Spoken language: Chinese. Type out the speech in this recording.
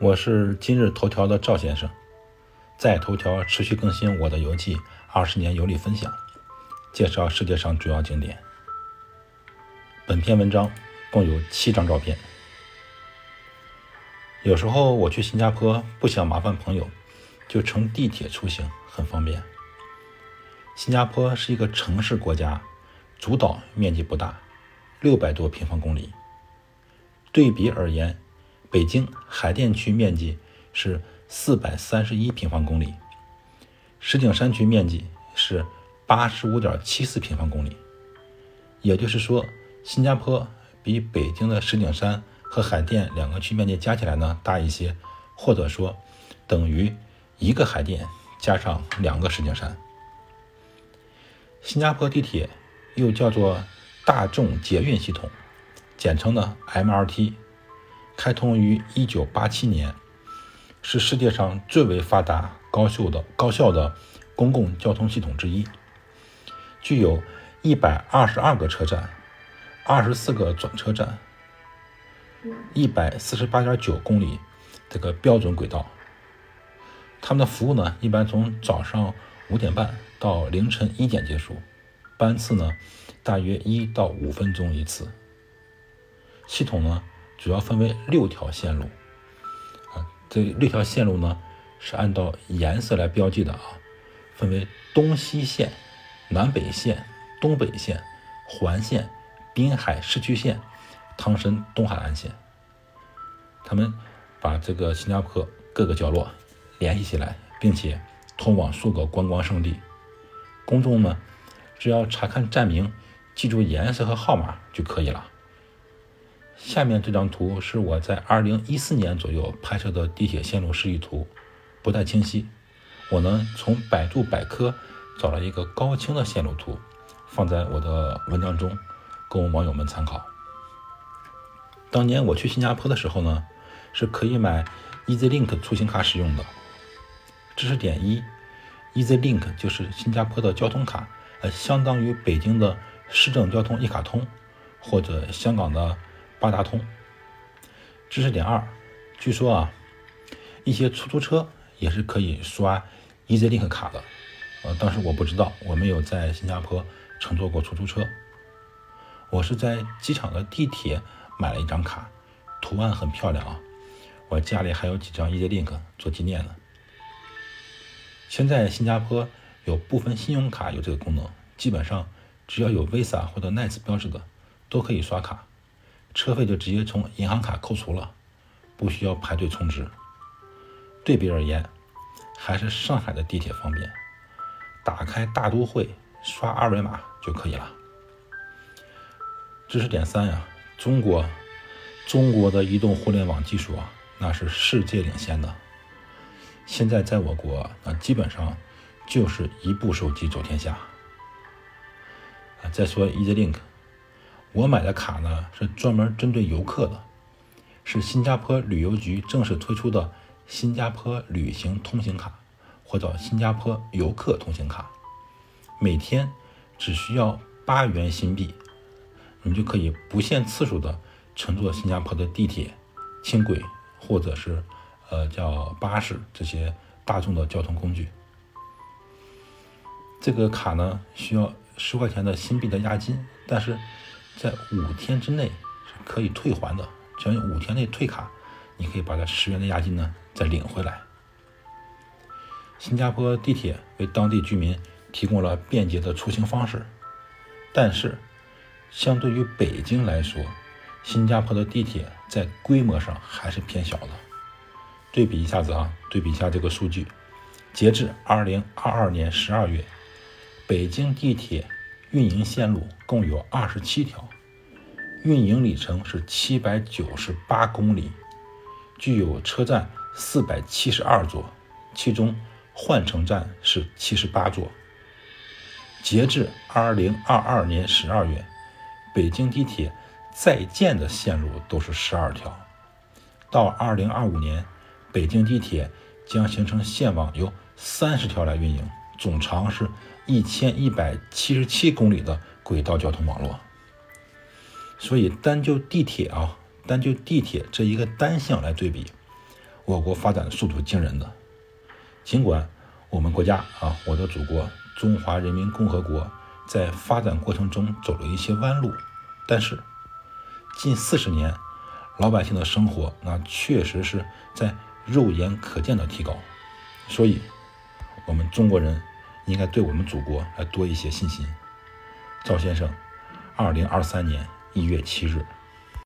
我是今日头条的赵先生，在头条持续更新我的游记二十年游历分享，介绍世界上主要景点。本篇文章共有七张照片。有时候我去新加坡不想麻烦朋友，就乘地铁出行，很方便。新加坡是一个城市国家，主岛面积不大，六百多平方公里。对比而言。北京海淀区面积是四百三十一平方公里，石景山区面积是八十五点七四平方公里。也就是说，新加坡比北京的石景山和海淀两个区面积加起来呢大一些，或者说等于一个海淀加上两个石景山。新加坡地铁又叫做大众捷运系统，简称呢 MRT。开通于1987年，是世界上最为发达、高效的高效的公共交通系统之一。具有122个车站、24个转车站、148.9公里这个标准轨道。他们的服务呢，一般从早上五点半到凌晨一点结束，班次呢大约一到五分钟一次。系统呢。主要分为六条线路，啊，这六条线路呢是按照颜色来标记的啊，分为东西线、南北线、东北线、环线、滨海市区线、汤申东海岸线。他们把这个新加坡各个角落联系起来，并且通往数个观光胜地。公众呢，只要查看站名，记住颜色和号码就可以了。下面这张图是我在二零一四年左右拍摄的地铁线路示意图，不太清晰。我呢从百度百科找了一个高清的线路图，放在我的文章中，供网友们参考。当年我去新加坡的时候呢，是可以买 EasyLink 出行卡使用的。知识点一：EasyLink 就是新加坡的交通卡，呃，相当于北京的市政交通一卡通，或者香港的。八达通。知识点二，据说啊，一些出租车也是可以刷 EasyLink 卡的。呃，当时我不知道，我没有在新加坡乘坐过出租车。我是在机场的地铁买了一张卡，图案很漂亮啊。我家里还有几张 EasyLink 做纪念呢。现在新加坡有部分信用卡有这个功能，基本上只要有 Visa 或者 Nice 标志的，都可以刷卡。车费就直接从银行卡扣除了，不需要排队充值。对比而言，还是上海的地铁方便。打开大都会，刷二维码就可以了。知识点三呀，中国，中国的移动互联网技术啊，那是世界领先的。现在在我国，那基本上就是一部手机走天下。啊，再说 EasyLink。我买的卡呢是专门针对游客的，是新加坡旅游局正式推出的新加坡旅行通行卡，或者新加坡游客通行卡。每天只需要八元新币，你就可以不限次数的乘坐新加坡的地铁、轻轨或者是呃叫巴士这些大众的交通工具。这个卡呢需要十块钱的新币的押金，但是。在五天之内是可以退还的，只要你五天内退卡，你可以把这十元的押金呢再领回来。新加坡地铁为当地居民提供了便捷的出行方式，但是相对于北京来说，新加坡的地铁在规模上还是偏小的。对比一下子啊，对比一下这个数据，截至二零二二年十二月，北京地铁。运营线路共有二十七条，运营里程是七百九十八公里，具有车站四百七十二座，其中换乘站是七十八座。截至二零二二年十二月，北京地铁在建的线路都是十二条，到二零二五年，北京地铁将形成线网由三十条来运营，总长是。一千一百七十七公里的轨道交通网络，所以单就地铁啊，单就地铁这一个单项来对比，我国发展的速度惊人的。尽管我们国家啊，我的祖国中华人民共和国在发展过程中走了一些弯路，但是近四十年，老百姓的生活那确实是在肉眼可见的提高。所以，我们中国人应该对我们祖国来多一些信心。赵先生，二零二三年一月七日。